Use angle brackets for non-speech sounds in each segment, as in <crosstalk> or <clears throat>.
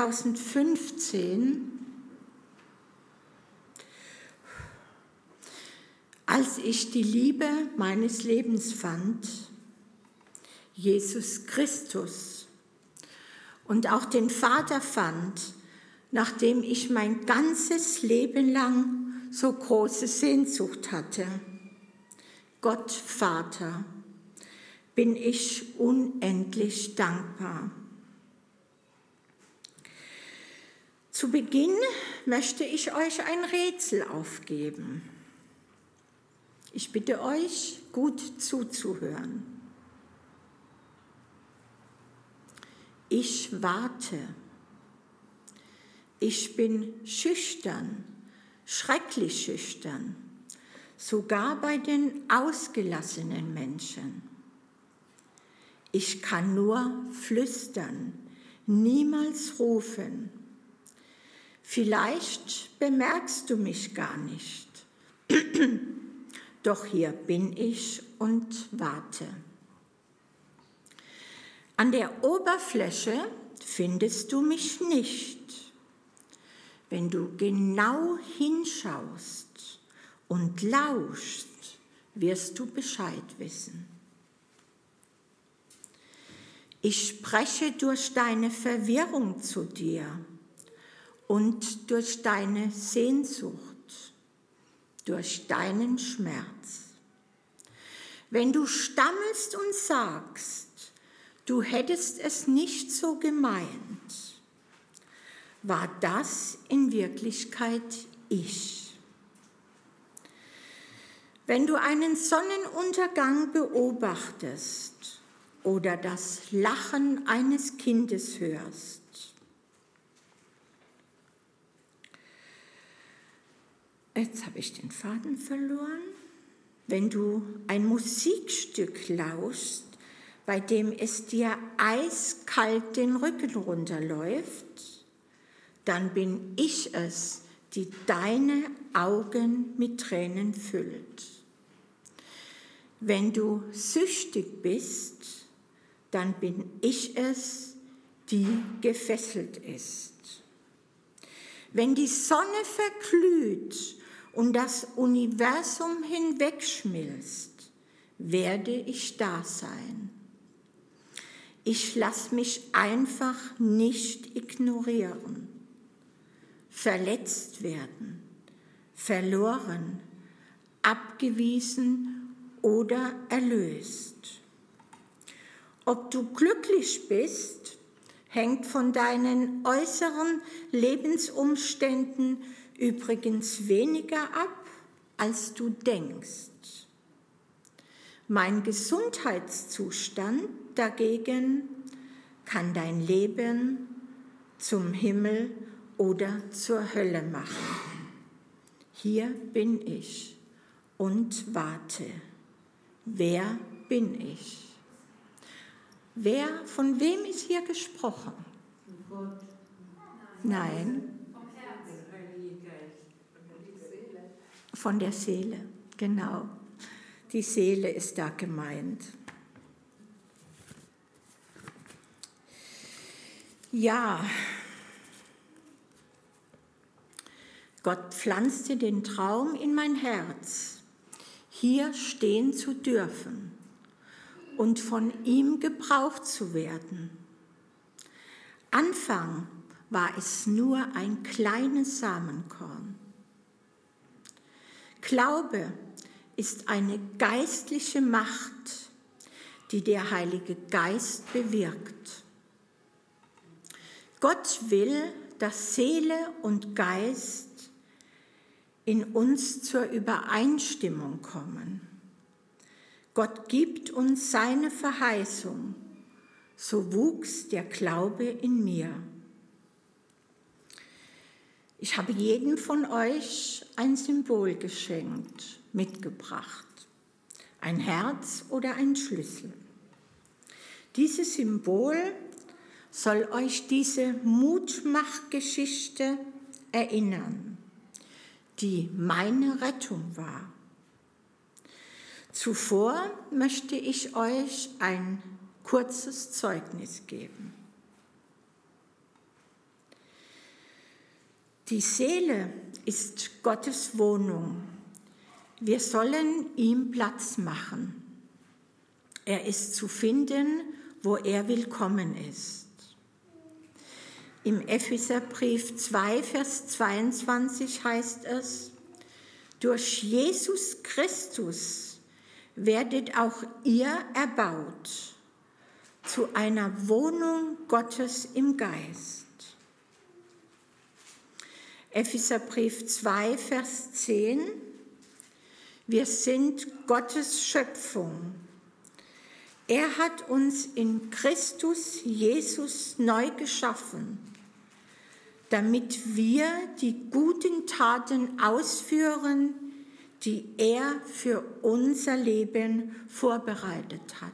2015, als ich die Liebe meines Lebens fand, Jesus Christus, und auch den Vater fand, nachdem ich mein ganzes Leben lang so große Sehnsucht hatte. Gott Vater, bin ich unendlich dankbar. Zu Beginn möchte ich euch ein Rätsel aufgeben. Ich bitte euch, gut zuzuhören. Ich warte. Ich bin schüchtern, schrecklich schüchtern, sogar bei den ausgelassenen Menschen. Ich kann nur flüstern, niemals rufen. Vielleicht bemerkst du mich gar nicht. <clears throat> Doch hier bin ich und warte. An der Oberfläche findest du mich nicht. Wenn du genau hinschaust und lauschst, wirst du Bescheid wissen. Ich spreche durch deine Verwirrung zu dir und durch deine Sehnsucht, durch deinen Schmerz. Wenn du stammelst und sagst, du hättest es nicht so gemeint, war das in Wirklichkeit ich. Wenn du einen Sonnenuntergang beobachtest, oder das Lachen eines Kindes hörst. Jetzt habe ich den Faden verloren. Wenn du ein Musikstück lauschst, bei dem es dir eiskalt den Rücken runterläuft, dann bin ich es, die deine Augen mit Tränen füllt. Wenn du süchtig bist, dann bin ich es, die gefesselt ist. Wenn die Sonne verglüht und das Universum hinwegschmilzt, werde ich da sein. Ich lasse mich einfach nicht ignorieren, verletzt werden, verloren, abgewiesen oder erlöst. Ob du glücklich bist, hängt von deinen äußeren Lebensumständen übrigens weniger ab, als du denkst. Mein Gesundheitszustand dagegen kann dein Leben zum Himmel oder zur Hölle machen. Hier bin ich und warte. Wer bin ich? Wer, von wem ist hier gesprochen? Nein. Von der Seele, genau. Die Seele ist da gemeint. Ja, Gott pflanzte den Traum in mein Herz, hier stehen zu dürfen und von ihm gebraucht zu werden. Anfang war es nur ein kleines Samenkorn. Glaube ist eine geistliche Macht, die der Heilige Geist bewirkt. Gott will, dass Seele und Geist in uns zur Übereinstimmung kommen. Gott gibt uns seine Verheißung, so wuchs der Glaube in mir. Ich habe jedem von euch ein Symbol geschenkt, mitgebracht, ein Herz oder ein Schlüssel. Dieses Symbol soll euch diese Mutmachgeschichte erinnern, die meine Rettung war. Zuvor möchte ich euch ein kurzes Zeugnis geben. Die Seele ist Gottes Wohnung. Wir sollen ihm Platz machen. Er ist zu finden, wo er willkommen ist. Im Epheserbrief 2, Vers 22 heißt es, durch Jesus Christus werdet auch ihr erbaut zu einer Wohnung Gottes im Geist. Epheserbrief 2, Vers 10. Wir sind Gottes Schöpfung. Er hat uns in Christus Jesus neu geschaffen, damit wir die guten Taten ausführen, die er für unser Leben vorbereitet hat.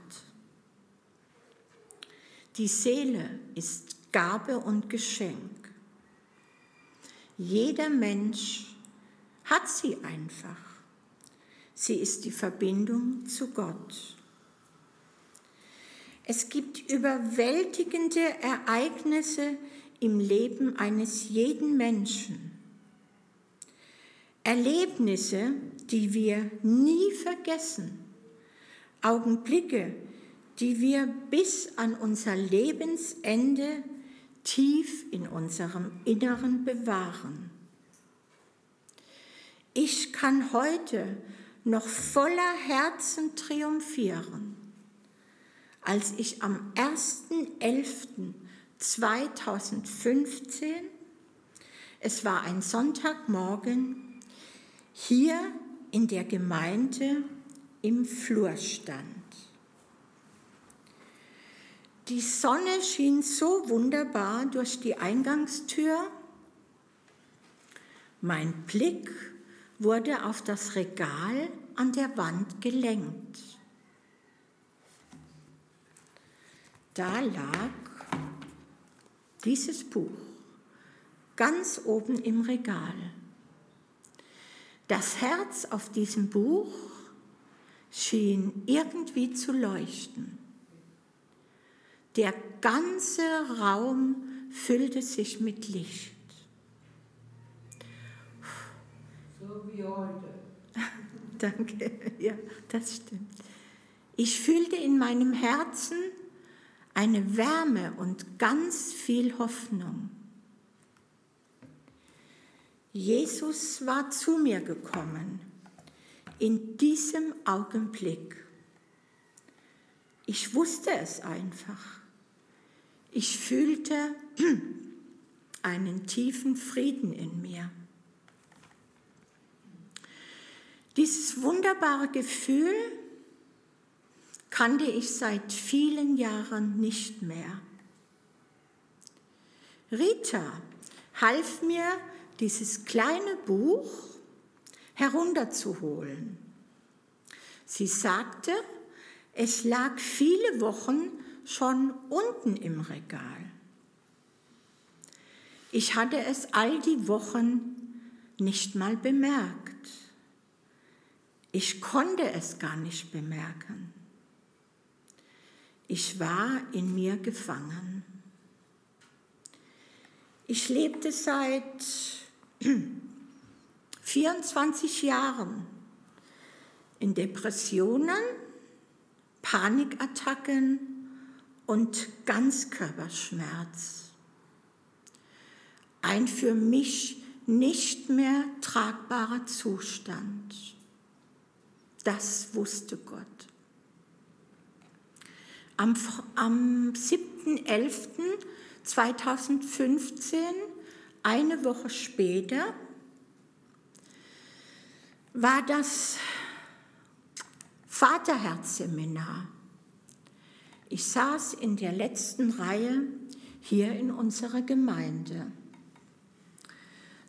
Die Seele ist Gabe und Geschenk. Jeder Mensch hat sie einfach. Sie ist die Verbindung zu Gott. Es gibt überwältigende Ereignisse im Leben eines jeden Menschen. Erlebnisse, die wir nie vergessen. Augenblicke, die wir bis an unser Lebensende tief in unserem Inneren bewahren. Ich kann heute noch voller Herzen triumphieren, als ich am 1.11.2015, es war ein Sonntagmorgen, hier in der Gemeinde im Flur stand. Die Sonne schien so wunderbar durch die Eingangstür. Mein Blick wurde auf das Regal an der Wand gelenkt. Da lag dieses Buch ganz oben im Regal. Das Herz auf diesem Buch schien irgendwie zu leuchten. Der ganze Raum füllte sich mit Licht. So wie heute. <laughs> Danke, ja, das stimmt. Ich fühlte in meinem Herzen eine Wärme und ganz viel Hoffnung. Jesus war zu mir gekommen in diesem Augenblick. Ich wusste es einfach. Ich fühlte <clears throat> einen tiefen Frieden in mir. Dieses wunderbare Gefühl kannte ich seit vielen Jahren nicht mehr. Rita half mir, dieses kleine Buch herunterzuholen. Sie sagte, es lag viele Wochen schon unten im Regal. Ich hatte es all die Wochen nicht mal bemerkt. Ich konnte es gar nicht bemerken. Ich war in mir gefangen. Ich lebte seit <clears throat> 24 Jahren in Depressionen, Panikattacken, und Ganzkörperschmerz. Ein für mich nicht mehr tragbarer Zustand. Das wusste Gott. Am, am 7.11.2015, eine Woche später, war das Vaterherzseminar ich saß in der letzten Reihe hier in unserer Gemeinde.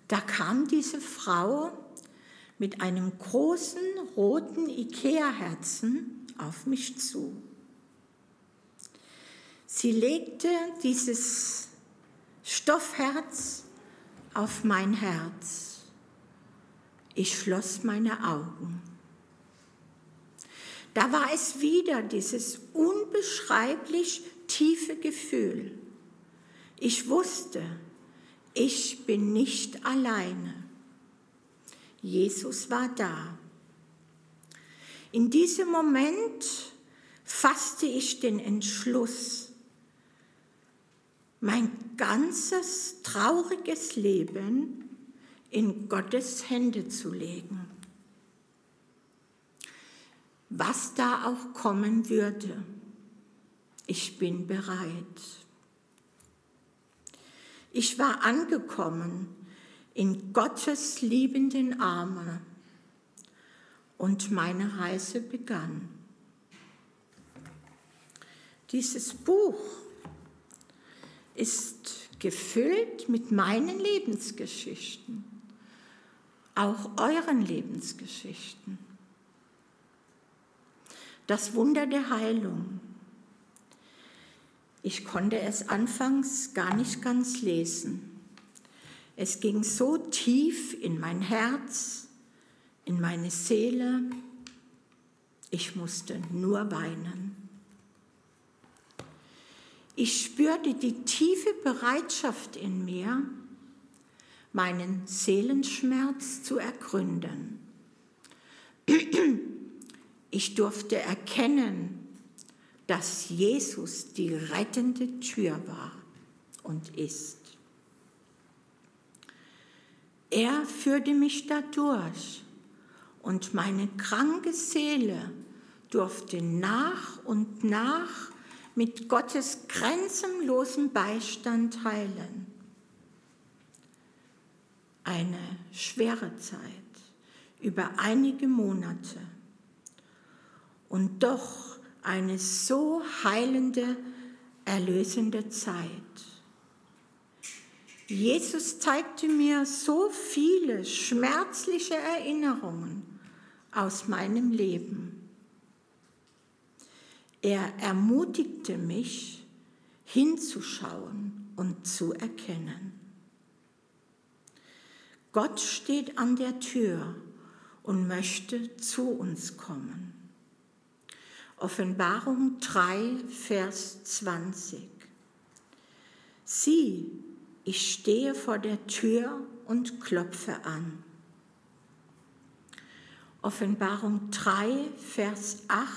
Da kam diese Frau mit einem großen roten Ikea-Herzen auf mich zu. Sie legte dieses Stoffherz auf mein Herz. Ich schloss meine Augen. Da war es wieder dieses unbeschreiblich tiefe Gefühl. Ich wusste, ich bin nicht alleine. Jesus war da. In diesem Moment fasste ich den Entschluss, mein ganzes trauriges Leben in Gottes Hände zu legen. Was da auch kommen würde, ich bin bereit. Ich war angekommen in Gottes liebenden Arme und meine Reise begann. Dieses Buch ist gefüllt mit meinen Lebensgeschichten, auch euren Lebensgeschichten. Das Wunder der Heilung. Ich konnte es anfangs gar nicht ganz lesen. Es ging so tief in mein Herz, in meine Seele, ich musste nur weinen. Ich spürte die tiefe Bereitschaft in mir, meinen Seelenschmerz zu ergründen. <clears throat> Ich durfte erkennen, dass Jesus die rettende Tür war und ist. Er führte mich dadurch und meine kranke Seele durfte nach und nach mit Gottes grenzenlosem Beistand heilen. Eine schwere Zeit über einige Monate und doch eine so heilende, erlösende Zeit. Jesus zeigte mir so viele schmerzliche Erinnerungen aus meinem Leben. Er ermutigte mich, hinzuschauen und zu erkennen. Gott steht an der Tür und möchte zu uns kommen. Offenbarung 3, Vers 20. Sieh, ich stehe vor der Tür und klopfe an. Offenbarung 3, Vers 8.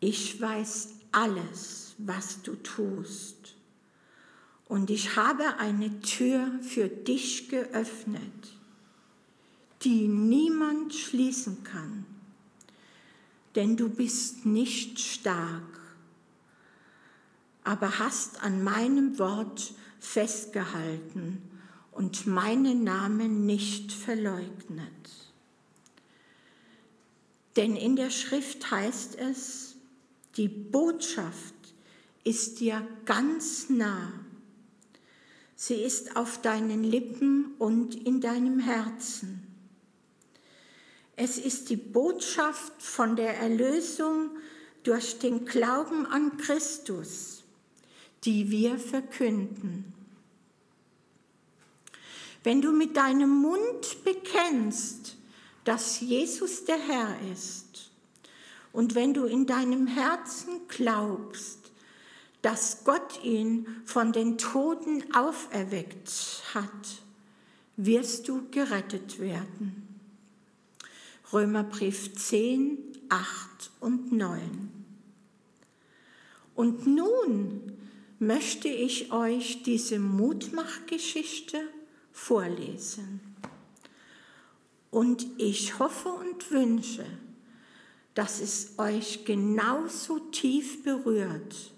Ich weiß alles, was du tust. Und ich habe eine Tür für dich geöffnet, die niemand schließen kann denn du bist nicht stark, aber hast an meinem Wort festgehalten und meinen Namen nicht verleugnet. Denn in der Schrift heißt es, die Botschaft ist dir ganz nah. Sie ist auf deinen Lippen und in deinem Herzen. Es ist die Botschaft von der Erlösung durch den Glauben an Christus, die wir verkünden. Wenn du mit deinem Mund bekennst, dass Jesus der Herr ist, und wenn du in deinem Herzen glaubst, dass Gott ihn von den Toten auferweckt hat, wirst du gerettet werden. Römerbrief 10, 8 und 9. Und nun möchte ich euch diese Mutmachgeschichte vorlesen. Und ich hoffe und wünsche, dass es euch genauso tief berührt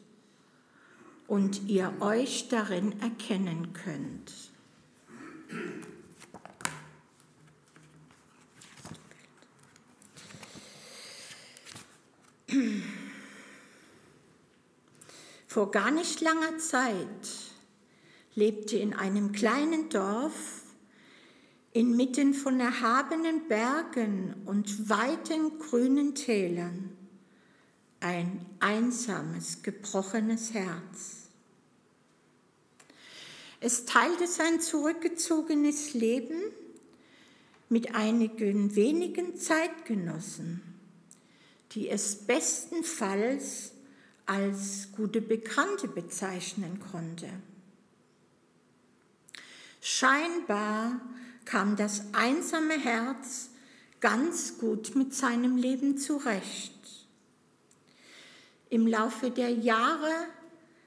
und ihr euch darin erkennen könnt. Vor gar nicht langer Zeit lebte in einem kleinen Dorf inmitten von erhabenen Bergen und weiten grünen Tälern ein einsames, gebrochenes Herz. Es teilte sein zurückgezogenes Leben mit einigen wenigen Zeitgenossen die es bestenfalls als gute Bekannte bezeichnen konnte. Scheinbar kam das einsame Herz ganz gut mit seinem Leben zurecht. Im Laufe der Jahre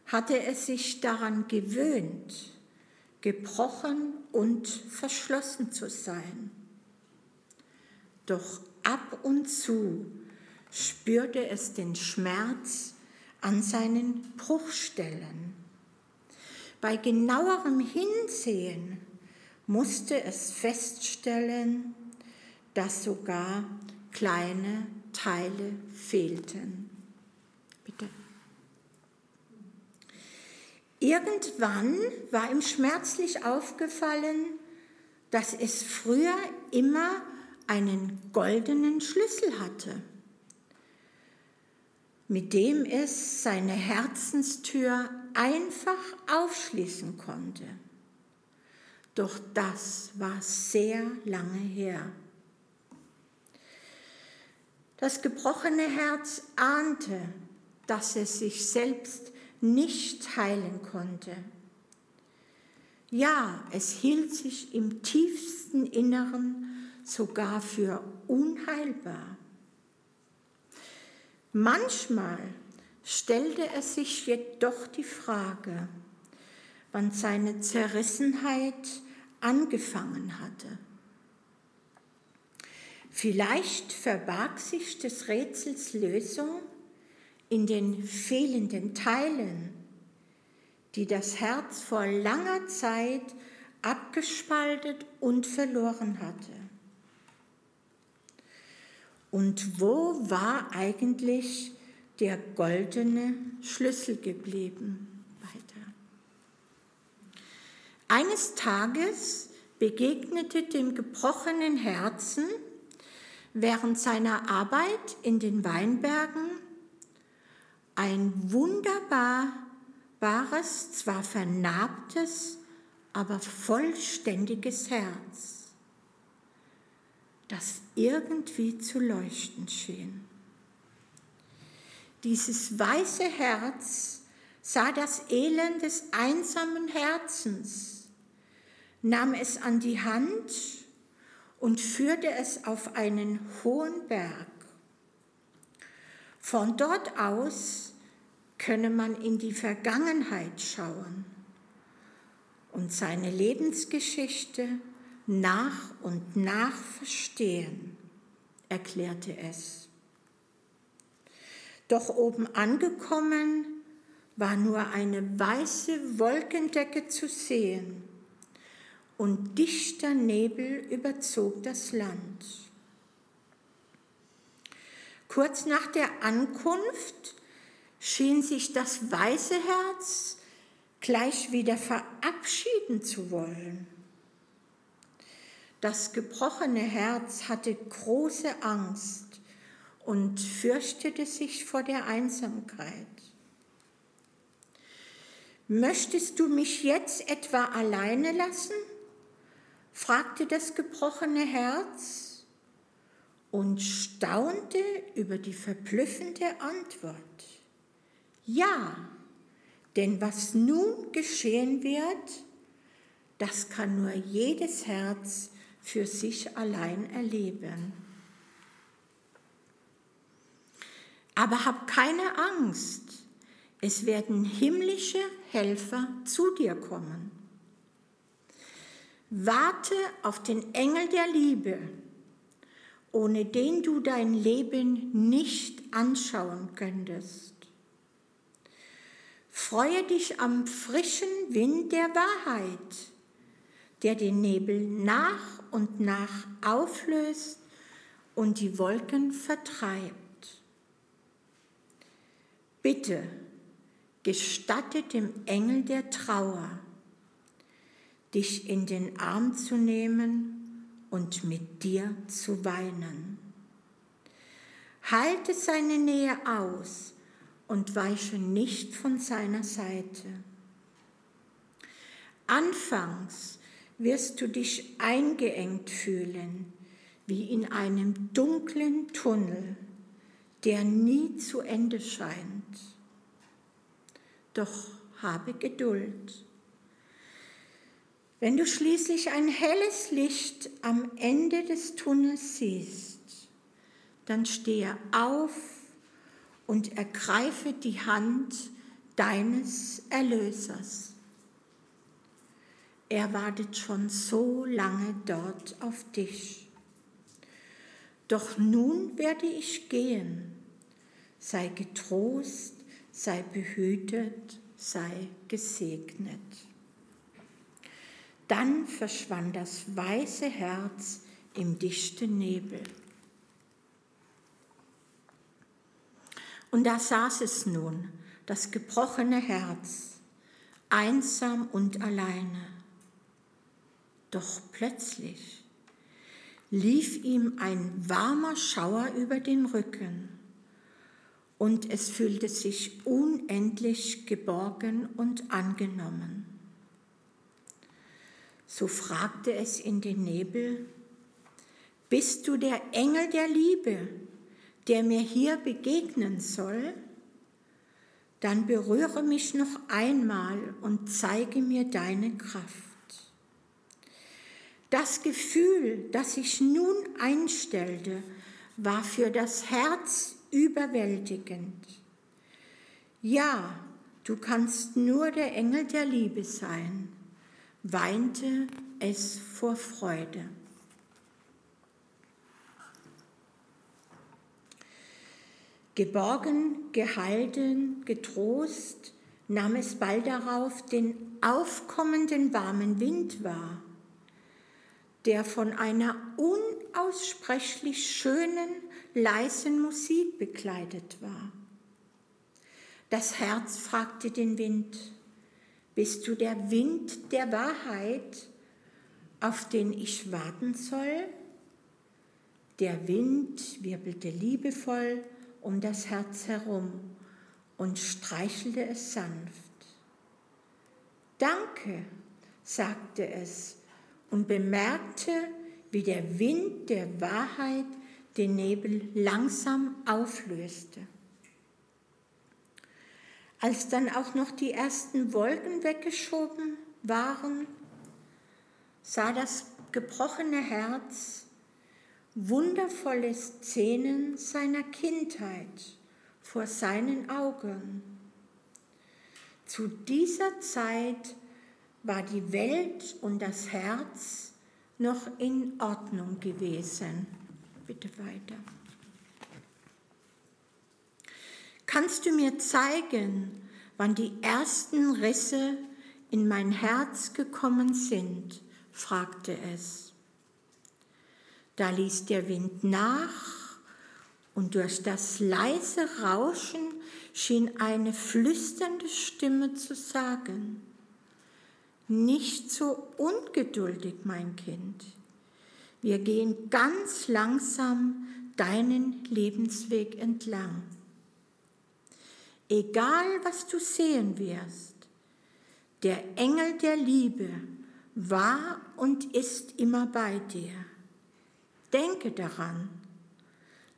hatte es sich daran gewöhnt, gebrochen und verschlossen zu sein. Doch ab und zu spürte es den Schmerz an seinen Bruchstellen. Bei genauerem Hinsehen musste es feststellen, dass sogar kleine Teile fehlten. Bitte. Irgendwann war ihm schmerzlich aufgefallen, dass es früher immer einen goldenen Schlüssel hatte, mit dem es seine Herzenstür einfach aufschließen konnte. Doch das war sehr lange her. Das gebrochene Herz ahnte, dass es sich selbst nicht heilen konnte. Ja, es hielt sich im tiefsten Inneren sogar für unheilbar. Manchmal stellte es sich jedoch die Frage, wann seine Zerrissenheit angefangen hatte. Vielleicht verbarg sich des Rätsels Lösung in den fehlenden Teilen, die das Herz vor langer Zeit abgespaltet und verloren hatte. Und wo war eigentlich der goldene Schlüssel geblieben? Weiter. Eines Tages begegnete dem gebrochenen Herzen während seiner Arbeit in den Weinbergen ein wunderbares, zwar vernarbtes, aber vollständiges Herz, das irgendwie zu leuchten schien. Dieses weiße Herz sah das Elend des einsamen Herzens, nahm es an die Hand und führte es auf einen hohen Berg. Von dort aus könne man in die Vergangenheit schauen und seine Lebensgeschichte nach und nach verstehen, erklärte es. Doch oben angekommen war nur eine weiße Wolkendecke zu sehen und dichter Nebel überzog das Land. Kurz nach der Ankunft schien sich das weiße Herz gleich wieder verabschieden zu wollen. Das gebrochene Herz hatte große Angst und fürchtete sich vor der Einsamkeit. Möchtest du mich jetzt etwa alleine lassen? fragte das gebrochene Herz und staunte über die verblüffende Antwort. Ja, denn was nun geschehen wird, das kann nur jedes Herz für sich allein erleben. Aber hab keine Angst, es werden himmlische Helfer zu dir kommen. Warte auf den Engel der Liebe, ohne den du dein Leben nicht anschauen könntest. Freue dich am frischen Wind der Wahrheit, der den Nebel nach und nach auflöst und die Wolken vertreibt. Bitte gestatte dem Engel der Trauer, dich in den Arm zu nehmen und mit dir zu weinen. Halte seine Nähe aus und weiche nicht von seiner Seite. Anfangs wirst du dich eingeengt fühlen, wie in einem dunklen Tunnel, der nie zu Ende scheint. Doch habe Geduld Wenn du schließlich ein helles Licht am Ende des Tunnels siehst, dann stehe auf und ergreife die Hand deines Erlösers. Er wartet schon so lange dort auf dich. Doch nun werde ich gehen. Sei getrost, sei behütet, sei gesegnet. Dann verschwand das weiße Herz im dichten Nebel. Und da saß es nun, das gebrochene Herz, einsam und alleine. Doch plötzlich lief ihm ein warmer Schauer über den Rücken und es fühlte sich unendlich geborgen und angenommen. So fragte es in den Nebel, bist du der Engel der Liebe, der mir hier begegnen soll? Dann berühre mich noch einmal und zeige mir deine Kraft. Das Gefühl, das sich nun einstellte, war für das Herz überwältigend. Ja, du kannst nur der Engel der Liebe sein, weinte es vor Freude. Geborgen, gehalten, getrost nahm es bald darauf den aufkommenden warmen Wind wahr der von einer unaussprechlich schönen, leisen Musik begleitet war. Das Herz fragte den Wind, bist du der Wind der Wahrheit, auf den ich warten soll? Der Wind wirbelte liebevoll um das Herz herum und streichelte es sanft. Danke, sagte es und bemerkte, wie der Wind der Wahrheit den Nebel langsam auflöste. Als dann auch noch die ersten Wolken weggeschoben waren, sah das gebrochene Herz wundervolle Szenen seiner Kindheit vor seinen Augen. Zu dieser Zeit war die Welt und das Herz noch in Ordnung gewesen. Bitte weiter. Kannst du mir zeigen, wann die ersten Risse in mein Herz gekommen sind? fragte es. Da ließ der Wind nach und durch das leise Rauschen schien eine flüsternde Stimme zu sagen, nicht so ungeduldig, mein Kind. Wir gehen ganz langsam deinen Lebensweg entlang. Egal, was du sehen wirst, der Engel der Liebe war und ist immer bei dir. Denke daran,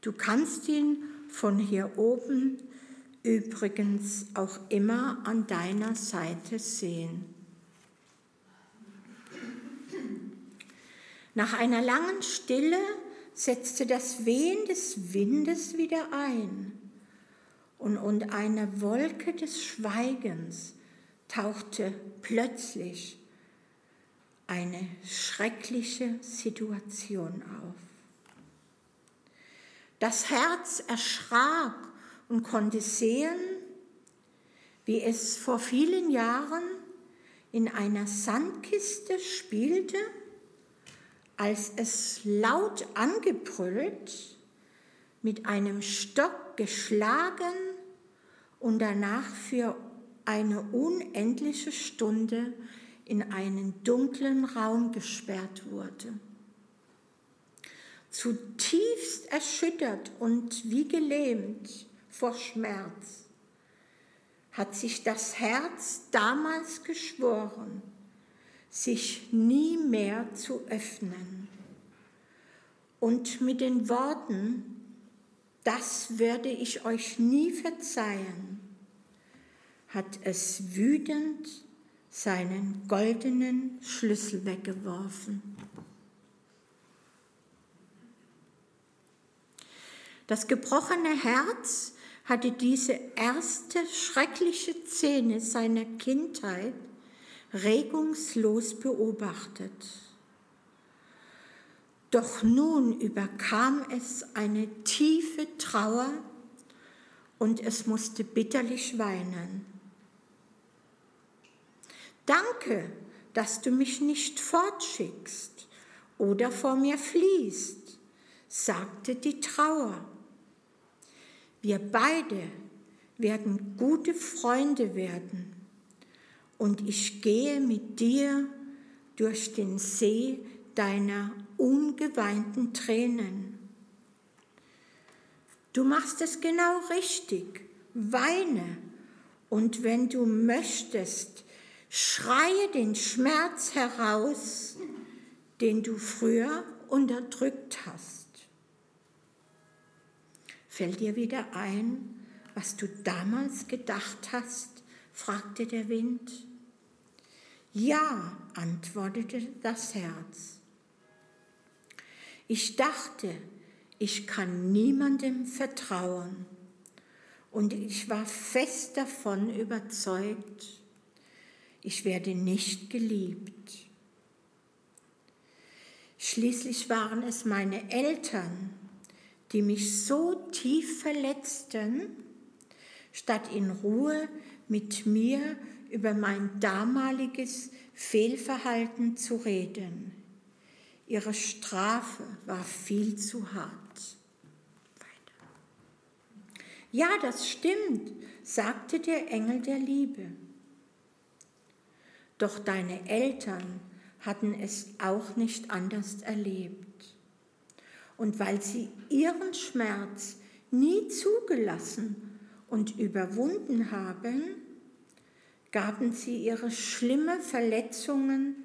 du kannst ihn von hier oben übrigens auch immer an deiner Seite sehen. Nach einer langen Stille setzte das Wehen des Windes wieder ein und, und eine Wolke des Schweigens tauchte plötzlich eine schreckliche Situation auf. Das Herz erschrak und konnte sehen, wie es vor vielen Jahren in einer Sandkiste spielte als es laut angebrüllt, mit einem Stock geschlagen und danach für eine unendliche Stunde in einen dunklen Raum gesperrt wurde. Zutiefst erschüttert und wie gelähmt vor Schmerz hat sich das Herz damals geschworen, sich nie mehr zu öffnen. Und mit den Worten, das werde ich euch nie verzeihen, hat es wütend seinen goldenen Schlüssel weggeworfen. Das gebrochene Herz hatte diese erste schreckliche Szene seiner Kindheit regungslos beobachtet. Doch nun überkam es eine tiefe Trauer und es musste bitterlich weinen. Danke, dass du mich nicht fortschickst oder vor mir fliehst, sagte die Trauer. Wir beide werden gute Freunde werden und ich gehe mit dir durch den See deiner ungeweinten Tränen. Du machst es genau richtig, weine und wenn du möchtest, schreie den Schmerz heraus, den du früher unterdrückt hast. Fällt dir wieder ein, was du damals gedacht hast? fragte der Wind. Ja, antwortete das Herz. Ich dachte, ich kann niemandem vertrauen und ich war fest davon überzeugt, ich werde nicht geliebt. Schließlich waren es meine Eltern, die mich so tief verletzten, statt in Ruhe mit mir über mein damaliges Fehlverhalten zu reden. Ihre Strafe war viel zu hart. Ja, das stimmt, sagte der Engel der Liebe. Doch deine Eltern hatten es auch nicht anders erlebt. Und weil sie ihren Schmerz nie zugelassen und überwunden haben, gaben sie ihre schlimmen Verletzungen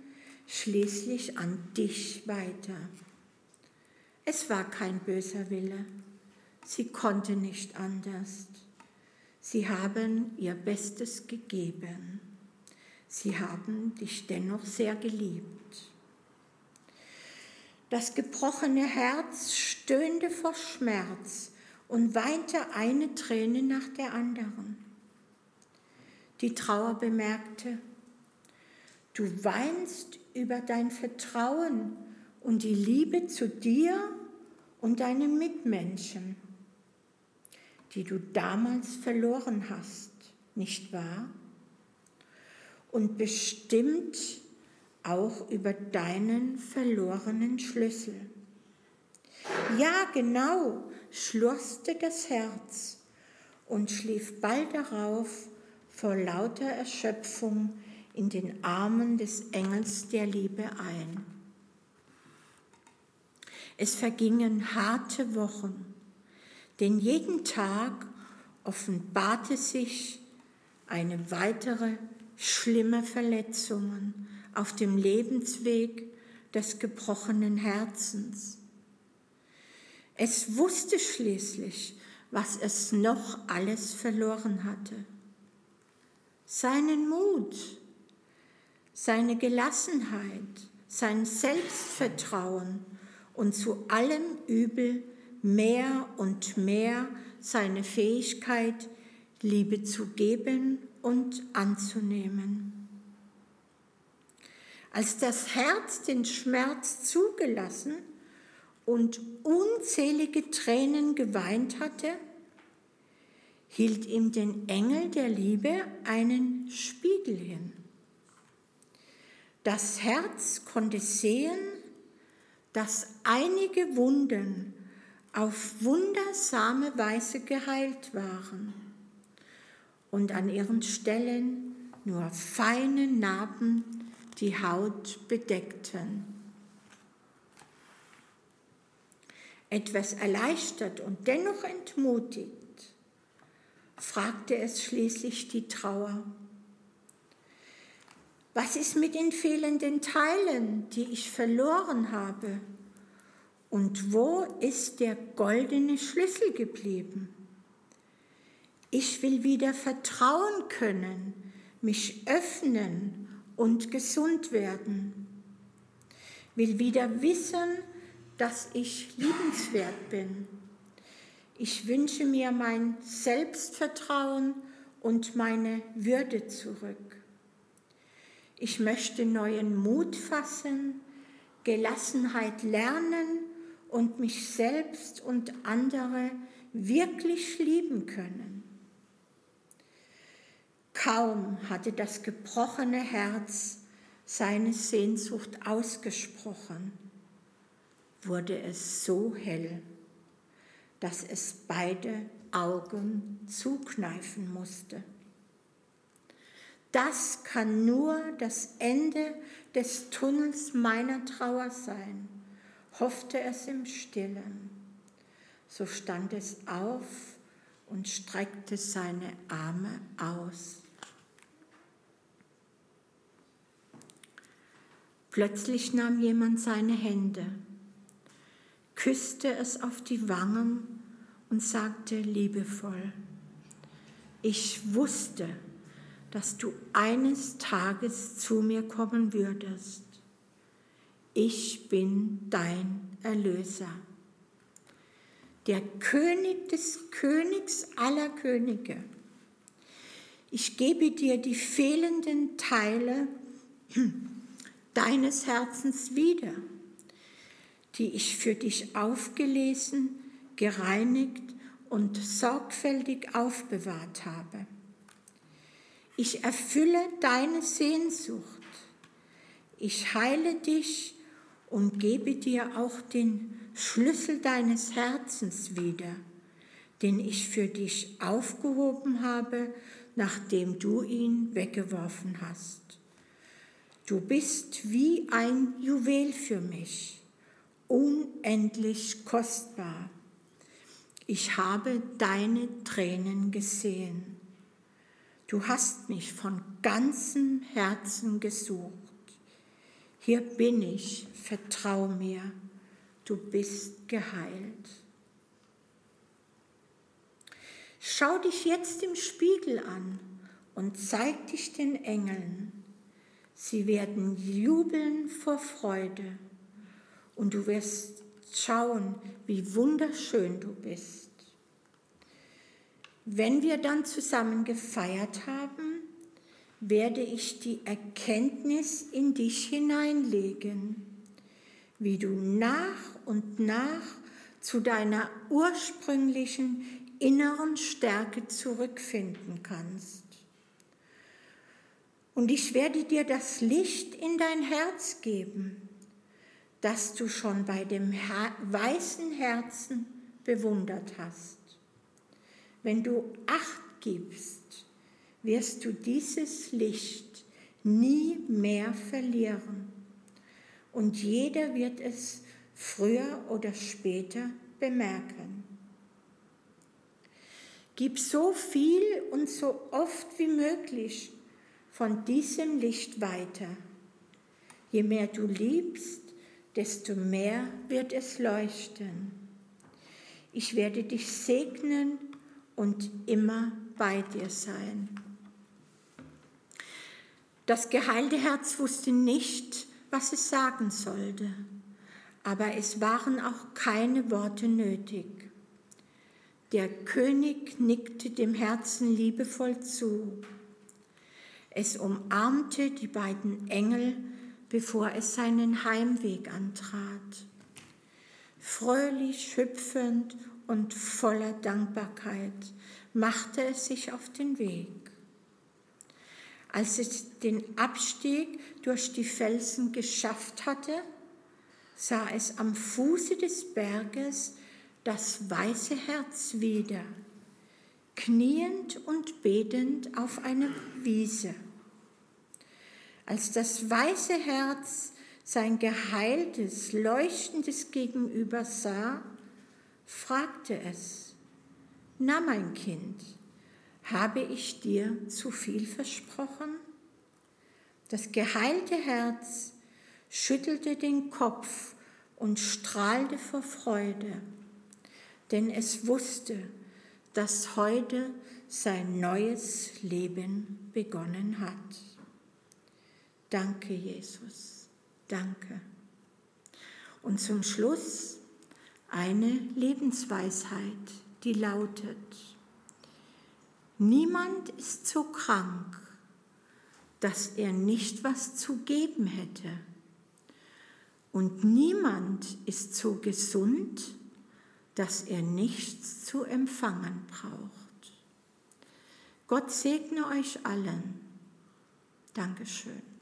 schließlich an dich weiter. Es war kein böser Wille. Sie konnte nicht anders. Sie haben ihr Bestes gegeben. Sie haben dich dennoch sehr geliebt. Das gebrochene Herz stöhnte vor Schmerz und weinte eine Träne nach der anderen. Die Trauer bemerkte, du weinst über dein Vertrauen und die Liebe zu dir und deinen Mitmenschen, die du damals verloren hast, nicht wahr? Und bestimmt auch über deinen verlorenen Schlüssel. Ja, genau, schlosste das Herz und schlief bald darauf vor lauter Erschöpfung in den Armen des Engels der Liebe ein. Es vergingen harte Wochen, denn jeden Tag offenbarte sich eine weitere schlimme Verletzung auf dem Lebensweg des gebrochenen Herzens. Es wusste schließlich, was es noch alles verloren hatte. Seinen Mut, seine Gelassenheit, sein Selbstvertrauen und zu allem Übel mehr und mehr seine Fähigkeit, Liebe zu geben und anzunehmen. Als das Herz den Schmerz zugelassen und unzählige Tränen geweint hatte, hielt ihm den Engel der Liebe einen Spiegel hin. Das Herz konnte sehen, dass einige Wunden auf wundersame Weise geheilt waren und an ihren Stellen nur feine Narben die Haut bedeckten. Etwas erleichtert und dennoch entmutigt, fragte es schließlich die Trauer. Was ist mit den fehlenden Teilen, die ich verloren habe? Und wo ist der goldene Schlüssel geblieben? Ich will wieder vertrauen können, mich öffnen und gesund werden. Will wieder wissen, dass ich liebenswert bin. Ich wünsche mir mein Selbstvertrauen und meine Würde zurück. Ich möchte neuen Mut fassen, Gelassenheit lernen und mich selbst und andere wirklich lieben können. Kaum hatte das gebrochene Herz seine Sehnsucht ausgesprochen, wurde es so hell, dass es beide Augen zukneifen musste. Das kann nur das Ende des Tunnels meiner Trauer sein, hoffte es im stillen. So stand es auf und streckte seine Arme aus. Plötzlich nahm jemand seine Hände, küsste es auf die Wangen und sagte liebevoll, ich wusste, dass du eines Tages zu mir kommen würdest. Ich bin dein Erlöser. Der König des Königs aller Könige. Ich gebe dir die fehlenden Teile <clears throat> deines Herzens wieder, die ich für dich aufgelesen, gereinigt und sorgfältig aufbewahrt habe. Ich erfülle deine Sehnsucht. Ich heile dich und gebe dir auch den Schlüssel deines Herzens wieder, den ich für dich aufgehoben habe, nachdem du ihn weggeworfen hast. Du bist wie ein Juwel für mich, unendlich kostbar. Ich habe deine Tränen gesehen. Du hast mich von ganzem Herzen gesucht. Hier bin ich, vertrau mir, du bist geheilt. Schau dich jetzt im Spiegel an und zeig dich den Engeln. Sie werden jubeln vor Freude und du wirst schauen, wie wunderschön du bist. Wenn wir dann zusammen gefeiert haben, werde ich die Erkenntnis in dich hineinlegen, wie du nach und nach zu deiner ursprünglichen inneren Stärke zurückfinden kannst. Und ich werde dir das Licht in dein Herz geben, das du schon bei dem Her weißen Herzen bewundert hast. Wenn du Acht gibst, wirst du dieses Licht nie mehr verlieren. Und jeder wird es früher oder später bemerken. Gib so viel und so oft wie möglich von diesem Licht weiter. Je mehr du liebst, desto mehr wird es leuchten. Ich werde dich segnen und immer bei dir sein. Das geheilte Herz wusste nicht, was es sagen sollte, aber es waren auch keine Worte nötig. Der König nickte dem Herzen liebevoll zu es umarmte die beiden Engel, bevor es seinen Heimweg antrat. Fröhlich, hüpfend und voller Dankbarkeit machte es sich auf den Weg. Als es den Abstieg durch die Felsen geschafft hatte, sah es am Fuße des Berges das weiße Herz wieder, kniend und betend auf einer Wiese. Als das weiße Herz sein geheiltes, leuchtendes Gegenüber sah, fragte es, na mein Kind, habe ich dir zu viel versprochen? Das geheilte Herz schüttelte den Kopf und strahlte vor Freude, denn es wusste, dass heute sein neues Leben begonnen hat. Danke, Jesus. Danke. Und zum Schluss eine Lebensweisheit, die lautet, niemand ist so krank, dass er nicht was zu geben hätte. Und niemand ist so gesund, dass er nichts zu empfangen braucht. Gott segne euch allen. Dankeschön.